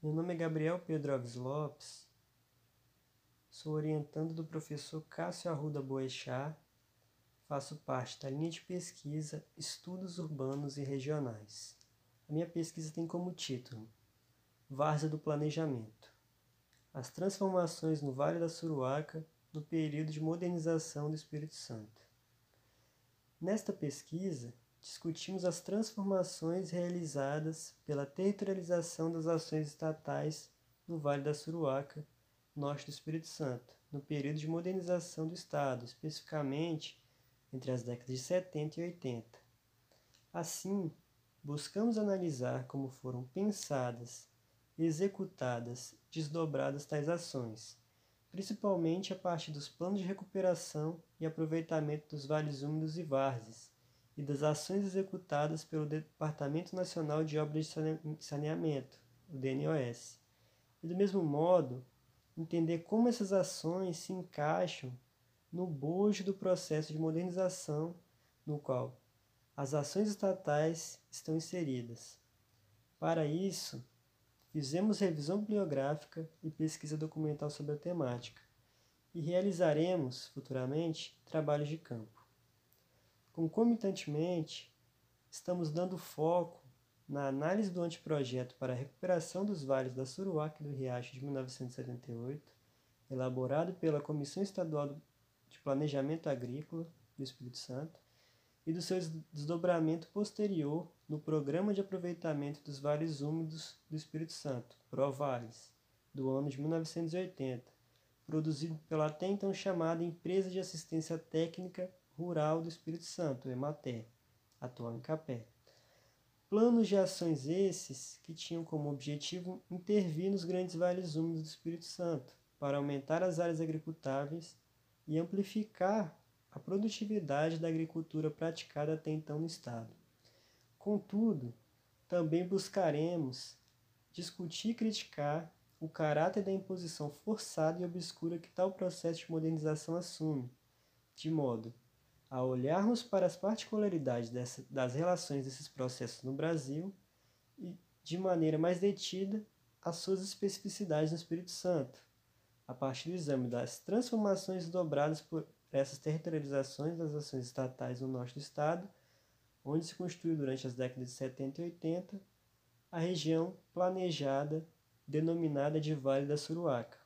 Meu nome é Gabriel Pedro Alves Lopes, sou orientando do professor Cássio Arruda Boechat, faço parte da linha de pesquisa Estudos Urbanos e Regionais. A minha pesquisa tem como título Várzea do Planejamento As transformações no Vale da Suruaca no período de modernização do Espírito Santo. Nesta pesquisa, discutimos as transformações realizadas pela territorialização das ações estatais no Vale da Suruaca, norte do Espírito Santo, no período de modernização do Estado, especificamente entre as décadas de 70 e 80. Assim, buscamos analisar como foram pensadas, executadas, desdobradas tais ações, principalmente a partir dos planos de recuperação e aproveitamento dos vales úmidos e várzeas, e das ações executadas pelo Departamento Nacional de Obras de Saneamento, o DNOS. E do mesmo modo, entender como essas ações se encaixam no bojo do processo de modernização no qual as ações estatais estão inseridas. Para isso, fizemos revisão bibliográfica e pesquisa documental sobre a temática e realizaremos futuramente trabalhos de campo. Concomitantemente, estamos dando foco na análise do anteprojeto para a recuperação dos vales da Suruaca e do Riacho de 1978, elaborado pela Comissão Estadual de Planejamento Agrícola do Espírito Santo, e do seu desdobramento posterior no Programa de Aproveitamento dos Vales Úmidos do Espírito Santo, ProVales, do ano de 1980, produzido pela até então chamada Empresa de Assistência Técnica Rural do Espírito Santo, EMATER, atual em Capé. Planos de ações esses que tinham como objetivo intervir nos grandes vales úmidos do Espírito Santo para aumentar as áreas agricultáveis e amplificar a produtividade da agricultura praticada até então no Estado. Contudo, também buscaremos discutir e criticar o caráter da imposição forçada e obscura que tal processo de modernização assume, de modo a olharmos para as particularidades dessa, das relações desses processos no Brasil e, de maneira mais detida, as suas especificidades no Espírito Santo, a partir do exame das transformações dobradas por essas territorializações das ações estatais no norte do estado, onde se construiu durante as décadas de 70 e 80 a região planejada denominada de Vale da Suruaca.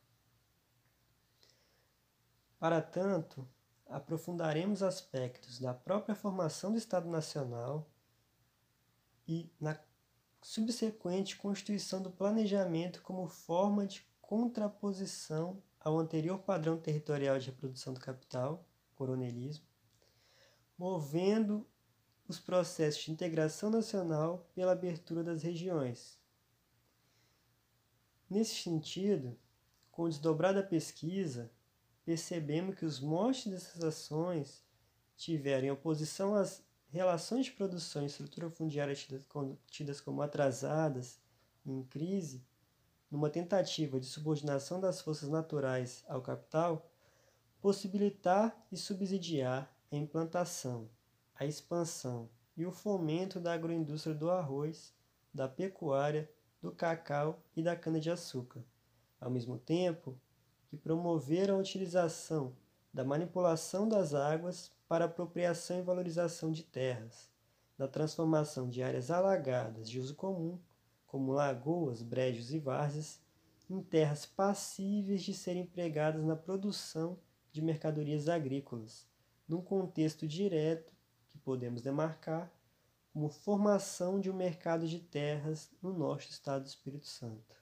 Para tanto, aprofundaremos aspectos da própria formação do Estado Nacional e na subsequente constituição do planejamento como forma de contraposição ao anterior padrão territorial de reprodução do capital, coronelismo, movendo os processos de integração nacional pela abertura das regiões. Nesse sentido, com o desdobrar da pesquisa, percebemos que os montes dessas ações tiveram em oposição às relações de produção e estrutura fundiária tidas como atrasadas em crise, numa tentativa de subordinação das forças naturais ao capital, possibilitar e subsidiar a implantação, a expansão e o fomento da agroindústria do arroz, da pecuária, do cacau e da cana-de-açúcar. Ao mesmo tempo, que promoveram a utilização da manipulação das águas para apropriação e valorização de terras, da transformação de áreas alagadas de uso comum, como lagoas, brejos e várzeas, em terras passíveis de serem empregadas na produção de mercadorias agrícolas, num contexto direto que podemos demarcar como formação de um mercado de terras no do estado do Espírito Santo.